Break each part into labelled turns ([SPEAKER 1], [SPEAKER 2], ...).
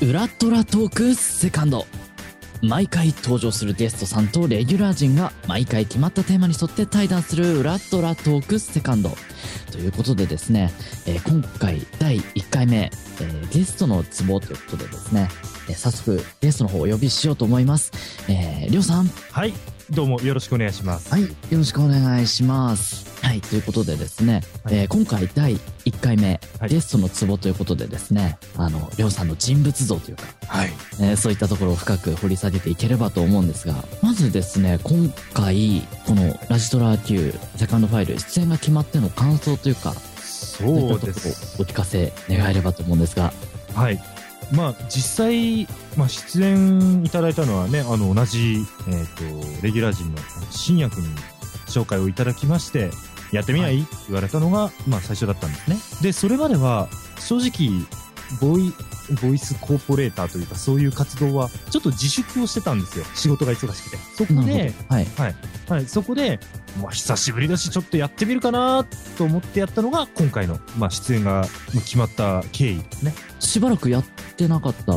[SPEAKER 1] ウラトラトークセカンド毎回登場するゲストさんとレギュラー陣が毎回決まったテーマに沿って対談するウラトラトークセカンドということでですね、えー今回第1回目、えーゲストのツボということでですね、えー早速ゲストの方をお呼びしようと思います。えーりょうさん。
[SPEAKER 2] はい、どうもよろしくお願いします。
[SPEAKER 1] はい、よろしくお願いします。はい、ということでですね、
[SPEAKER 2] はい
[SPEAKER 1] えー今回第1回目、
[SPEAKER 2] はい
[SPEAKER 1] ゲストのツボということでですね、あの、りょうさんの人物像というか、
[SPEAKER 2] はい。
[SPEAKER 1] えーそういったところを深く掘り下げていければと思うんですが、まずですね、今回、このラジトラ Q セカンドファイル出演が決まっての感想というか、そういったところを
[SPEAKER 2] そうです。
[SPEAKER 1] お聞かせ願えればと思うんですが、
[SPEAKER 2] はい。まあ実際、まあ、出演いただいたのはね、あの同じ、えっ、と、レギュラー陣の新薬に紹介をいただきまして、やってみない、
[SPEAKER 1] は
[SPEAKER 2] って言われたのが、まあ最初だったんですね。で、それまでは、正直、ボイ、ボイスコーポレーターというか、そういう活動は、ちょっと自粛をしてたんですよ。仕事が忙しくて。そこで、
[SPEAKER 1] ほど。はい。
[SPEAKER 2] はい、そこで、まあ、久しぶりだし、ちょっとやってみるかなと思ってやったのが、今回の、まあ、出演が決まった経緯ですね。
[SPEAKER 1] しばらくやってなかった。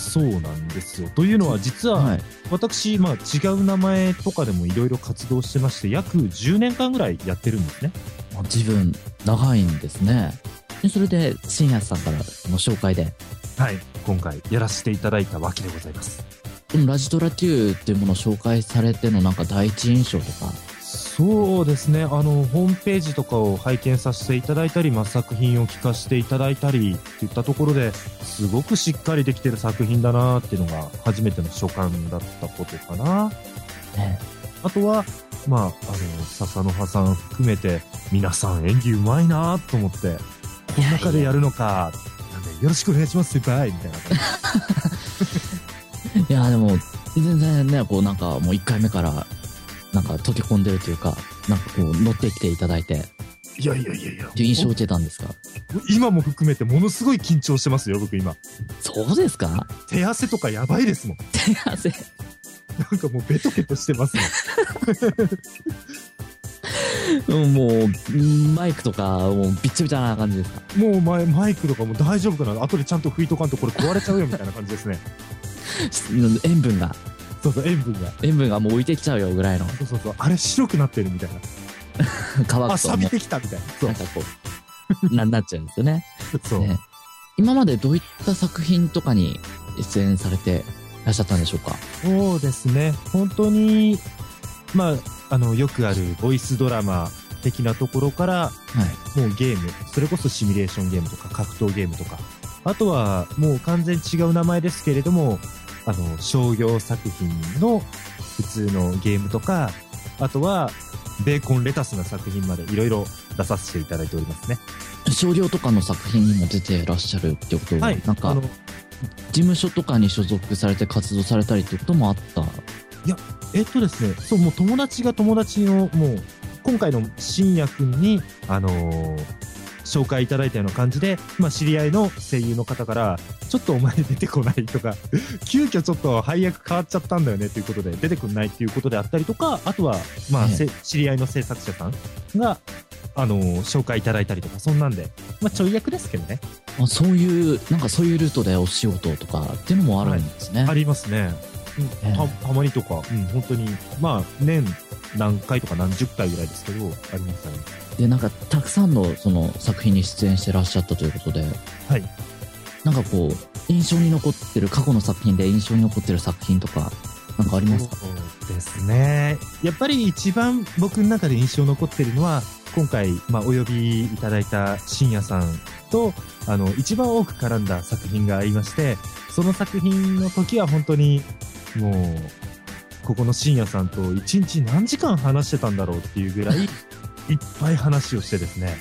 [SPEAKER 2] そうなんですよ。というのは、実は、
[SPEAKER 1] はい。
[SPEAKER 2] 私、まあ、違う名前とかでもいろいろ活動してまして、約10年間ぐらいやってるんですね。
[SPEAKER 1] まあ自分、長いんですね。でそれで、深夜さんからの紹介で、
[SPEAKER 2] はい。今回、やらせていただいたわけでございます。
[SPEAKER 1] このラジトラ Q っていうものを紹介されてのなんか第一印象とか、
[SPEAKER 2] そうですね。あの、ホームページとかを拝見させていただいたり、まあ、作品を聞かせていただいたり、っていったところで、すごくしっかりできてる作品だなっていうのが、初めての所感だったことかな。
[SPEAKER 1] ね、
[SPEAKER 2] あとは、まあ、あの、笹の葉さん含めて、皆さん演技うまいなと思って、この中でやるのか、なんで、よろしくお願いします、先輩みたいな感じ。
[SPEAKER 1] いや、でも、全然ね、こうなんかもう1回目から、なんか溶け込んでるというか、なんかこう乗ってきていただいて、
[SPEAKER 2] いやいやいやいや
[SPEAKER 1] っていう印象を受けたんですか？
[SPEAKER 2] 今も含めてものすごい緊張してますよ、僕今。
[SPEAKER 1] そうですか？
[SPEAKER 2] 手汗とかやばいですもん。
[SPEAKER 1] 手汗。
[SPEAKER 2] なんかもうベトベトしてます
[SPEAKER 1] もう、マイクとか、もうビッチャビチャな感じですか？
[SPEAKER 2] もうマイマイクとかも大丈夫かな後でちゃんと拭いとかんとこれ壊れちゃうよみたいな感じですね。
[SPEAKER 1] 塩分が、
[SPEAKER 2] そうそう、塩分が。
[SPEAKER 1] 塩分がもう浮いてきちゃうよぐらいの
[SPEAKER 2] そうそうそう。あれ白くなってるみたいな。あ、
[SPEAKER 1] 乾くとも
[SPEAKER 2] 錆びてきたみたいな。
[SPEAKER 1] う、
[SPEAKER 2] そう
[SPEAKER 1] なん。かこう、な、なっちゃうんですよね。
[SPEAKER 2] そう。
[SPEAKER 1] ね今までどういった作品とかに出演されていらっしゃったんでしょうか？
[SPEAKER 2] そうですね。本当に、まあ、あの、よくあるボイスドラマ的なところから、
[SPEAKER 1] はい。
[SPEAKER 2] もうゲーム、それこそシミュレーションゲームとか格闘ゲームとか、あとはもう完全に違う名前ですけれども、あの、商業作品の普通のゲームとか、あとは、ベーコンレタスな作品までいろいろ出させていただいておりますね。
[SPEAKER 1] 少量とかの作品にも出てらっしゃるってことは、なんか事務所とかに所属されて活動されたりってこともあった？
[SPEAKER 2] えっとですね、そう、もう友達が友達の、もう、今回の深夜くんに、あのー紹介いただいたような感じで、まあ、知り合いの声優の方から、ちょっとお前出てこないとか、急遽ちょっと配役変わっちゃったんだよねということで、出てくんないっていうことであったりとか、あとは、まあ、
[SPEAKER 1] ええ
[SPEAKER 2] せ知り合いの制作者さんが、あのー紹介いただいたりとか、そんなんで、まあ、ちょい役ですけどね。
[SPEAKER 1] あそういう、なんかそういうルートでお仕事とかっていうのもあるんですね。
[SPEAKER 2] ありますね。たたまにとか、うん、本当に、まあ、年何回とか何十回ぐらいですけど、ありますね。
[SPEAKER 1] で、なんかたくさんのその作品に出演してらっしゃったということで、
[SPEAKER 2] はい。
[SPEAKER 1] なんかこう、印象に残ってる、過去の作品で印象に残ってる作品とか、なんかありますか？
[SPEAKER 2] そうですね。やっぱり一番僕の中で印象残ってるのは、今回、まあ、お呼びいただいた深夜さんと、あの、一番多く絡んだ作品がありまして、その作品の時は本当に、もう、ここの深夜さんと一日何時間話してたんだろうっていうぐらい、いっぱい話をしてですね、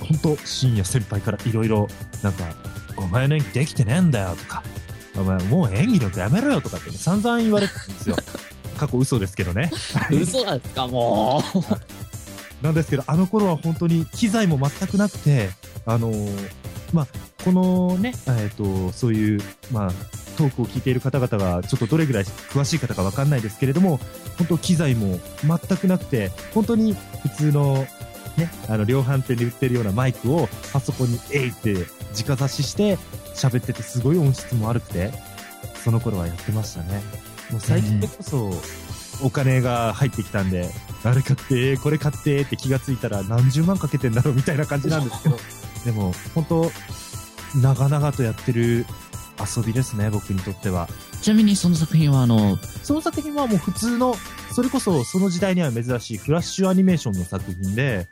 [SPEAKER 2] 本当深夜先輩からいろいろ、なんか、お前の演技できてねえんだよとか、お前もう演技力やめろよとかって、ね、散々言われてたんですよ。過去嘘ですけどね。
[SPEAKER 1] 嘘なんですか、もう。
[SPEAKER 2] なんですけど、あの頃は本当に機材も全くなくて、あのーまあ、このね、えっ、と、そういう、まあ、トークを聞いている方々が、ちょっとどれぐらい詳しい方かわかんないですけれども、本当機材も全くなくて、本当に普通の、ね、あの、量販店で売ってるようなマイクをパソコンにえいって直差しして、喋っててすごい音質も悪くて、その頃はやってましたね。もう最近でこそ、お金が入ってきたんで、あれ買って、これ買ってって気がついたら何十万かけてんだろうみたいな感じなんですけど、でも本当、長々とやってる遊びですね、僕にとっては。
[SPEAKER 1] ちなみにその作品はあの、
[SPEAKER 2] その作品はもう普通の、それこそその時代には珍しいフラッシュアニメーションの作品で、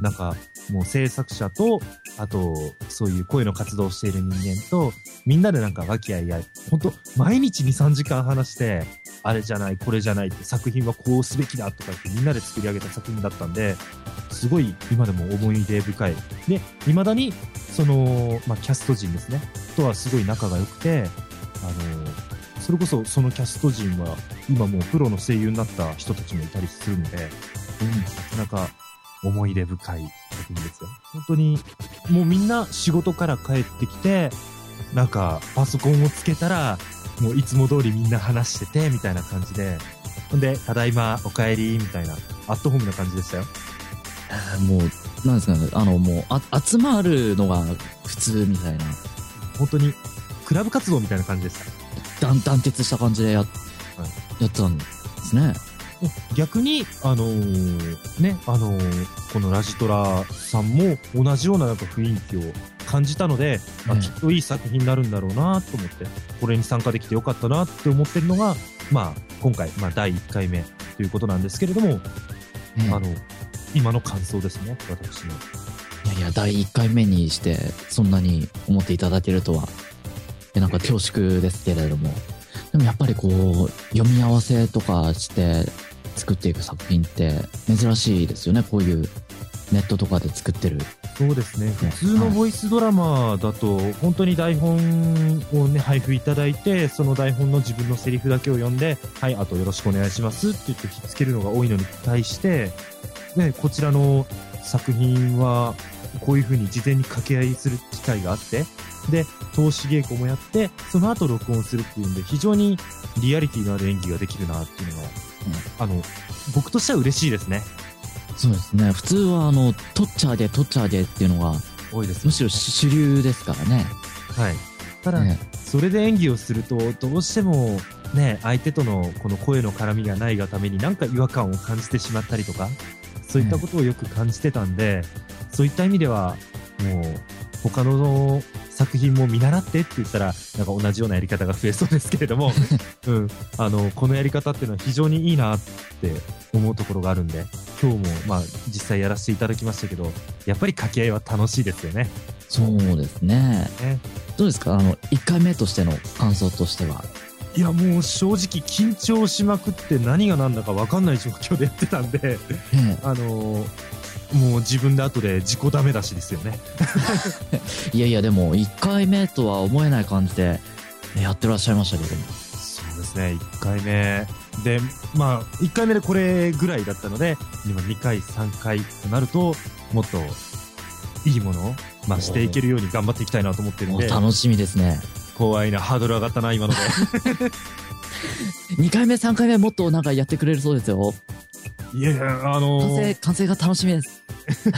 [SPEAKER 2] なんかもう制作者と、あとそういう声の活動をしている人間と、みんなでなんか和気あいあい、本当毎日2、3時間話して、あれじゃない、これじゃないって作品はこうすべきだとか言ってみんなで作り上げた作品だったんで、すごい今でも思い出深い。で、未だにその、まあ、キャスト陣ですね、とはすごい仲が良くて、あのそれこそそのキャスト陣は今もうプロの声優になった人たちもいたりするので、なかなか思い出深い作品ですよ。本当にもうみんな仕事から帰ってきて、なんかパソコンをつけたら、もういつも通りみんな話してて、みたいな感じで、ほんで、ただいま、お帰り、みたいな、アットホームな感じでしたよ。
[SPEAKER 1] えーもう、なんですかね、あの、もう、あ、集まるのが普通みたいな、
[SPEAKER 2] 本当に、クラブ活動みたいな感じでした。
[SPEAKER 1] 団団結した感じでや、やってたんですね。
[SPEAKER 2] 逆に、あのーね、あのーこのラジトラさんも同じようななんか雰囲気を感じたので、あ
[SPEAKER 1] ええ
[SPEAKER 2] きっといい作品になるんだろうなと思って、これに参加できてよかったなって思ってるのが、まあ、今回、まあ、第1回目ということなんですけれども、
[SPEAKER 1] ええ
[SPEAKER 2] あの、今の感想ですね、私の。
[SPEAKER 1] いやいや、第1回目にして、そんなに思っていただけるとは、なんか恐縮ですけれども、でもやっぱりこう、読み合わせとかして作っていく作品って珍しいですよね、こういうネットとかで作ってる。
[SPEAKER 2] そうですね。
[SPEAKER 1] ね
[SPEAKER 2] 普通のボイスドラマだと、本当に台本をね、配布いただいて、その台本の自分のセリフだけを読んで、はい、あとよろしくお願いしますって言ってひっつけるのが多いのに対して、ね、こちらの作品は、こういう風に事前に掛け合いする機会があって、で、投資稽古もやって、その後録音するっていうんで、非常にリアリティのある演技ができるなっていうのが、あの、僕としては嬉しいですね。
[SPEAKER 1] そうですね、普通はあの、取っちゃあげ、取っちゃあげっていうのが、
[SPEAKER 2] 多いです
[SPEAKER 1] むしろ主流ですからね。
[SPEAKER 2] はい。ただ、
[SPEAKER 1] ね
[SPEAKER 2] それで演技をすると、どうしても、ね、相手とのこの声の絡みがないがためになんか違和感を感じてしまったりとか、そういったことをよく感じてたんで、そういった意味では、もう、他の作品も見習ってって言ったら、なんか同じようなやり方が増えそうですけれども、うん、あの、このやり方っていうのは非常にいいなって思うところがあるんで、今日も、まあ、実際やらせていただきましたけど、やっぱり掛け合いは楽しいですよね。
[SPEAKER 1] そうですね。
[SPEAKER 2] ね
[SPEAKER 1] どうですか？あの、1回目としての感想としては。
[SPEAKER 2] いやもう正直緊張しまくって何が何だか分かんない状況でやってたんで、
[SPEAKER 1] ええ
[SPEAKER 2] あのーもう自分で後で自己ダメ出しですよね。
[SPEAKER 1] いやいや、でも、1回目とは思えない感じで、ねやってらっしゃいましたけども。
[SPEAKER 2] ですね、1回目。で、まあ、1回目でこれぐらいだったので、今2回、3回となると、もっといいものを、まあ、していけるように頑張っていきたいなと思ってるんで、
[SPEAKER 1] 楽しみですね。
[SPEAKER 2] 怖いな、ハードル上がったな、今ので。
[SPEAKER 1] 2回目、3回目もっとなんかやってくれるそうですよ。
[SPEAKER 2] いやいや、あのー
[SPEAKER 1] 完成、完成が楽しみです。ちょ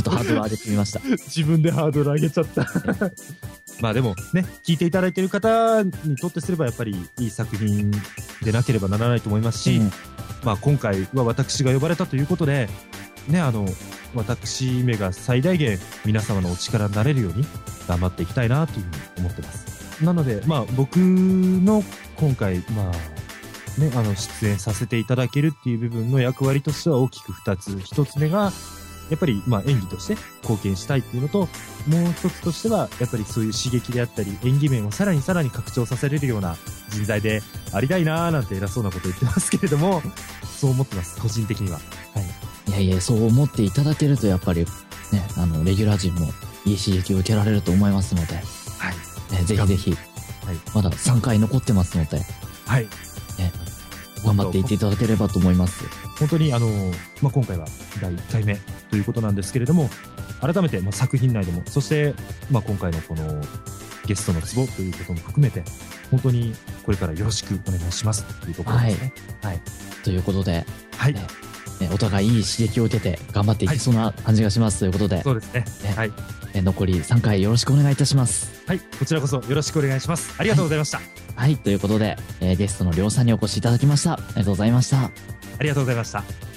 [SPEAKER 1] っとハードル上げてみました。
[SPEAKER 2] 自分でハードル上げちゃった。まあでもね、聞いていただいている方にとってすればやっぱりいい作品でなければならないと思いますし、
[SPEAKER 1] うん
[SPEAKER 2] まあ今回は私が呼ばれたということで、ね、あの、私めが最大限皆様のお力になれるように頑張っていきたいなというふうに思ってます。なので、まあ僕の今回、まあ、ね、あの、出演させていただけるっていう部分の役割としては大きく2つ。1つ目が、やっぱり、まあ、演技として貢献したいっていうのと、もう一つとしては、やっぱりそういう刺激であったり、演技面をさらにさらに拡張させれるような人材でありたいなーなんて偉そうなこと言ってますけれども、そう思ってます、個人的には。はい。
[SPEAKER 1] いやいや、そう思っていただけると、やっぱり、ね、あの、レギュラー陣もいい刺激を受けられると思いますので、
[SPEAKER 2] はい。
[SPEAKER 1] ね、ぜひぜひ、
[SPEAKER 2] はい
[SPEAKER 1] まだ3回残ってますので、
[SPEAKER 2] はい。
[SPEAKER 1] ね、頑張っていっていただければと思います。
[SPEAKER 2] 本当にあの、まあ、今回は第1回目ということなんですけれども、改めてまあ作品内でも、そして、まあ、今回のこのゲストのツボということも含めて、本当にこれからよろしくお願いしますというところですね。はい、はい、
[SPEAKER 1] ということで、
[SPEAKER 2] はい、
[SPEAKER 1] ね、ね、お互いいい刺激を受けて頑張っていきそうな感じがします、ということで、
[SPEAKER 2] そうですね。
[SPEAKER 1] ね
[SPEAKER 2] はい、
[SPEAKER 1] ね、残り3回よろしくお願いいたします。
[SPEAKER 2] はい、こちらこそよろしくお願いします。ありがとうございました。
[SPEAKER 1] はい、はい、ということで、えー、ゲストのりょうさんにお越しいただきました。ありがとうございました。
[SPEAKER 2] ありがとうございました。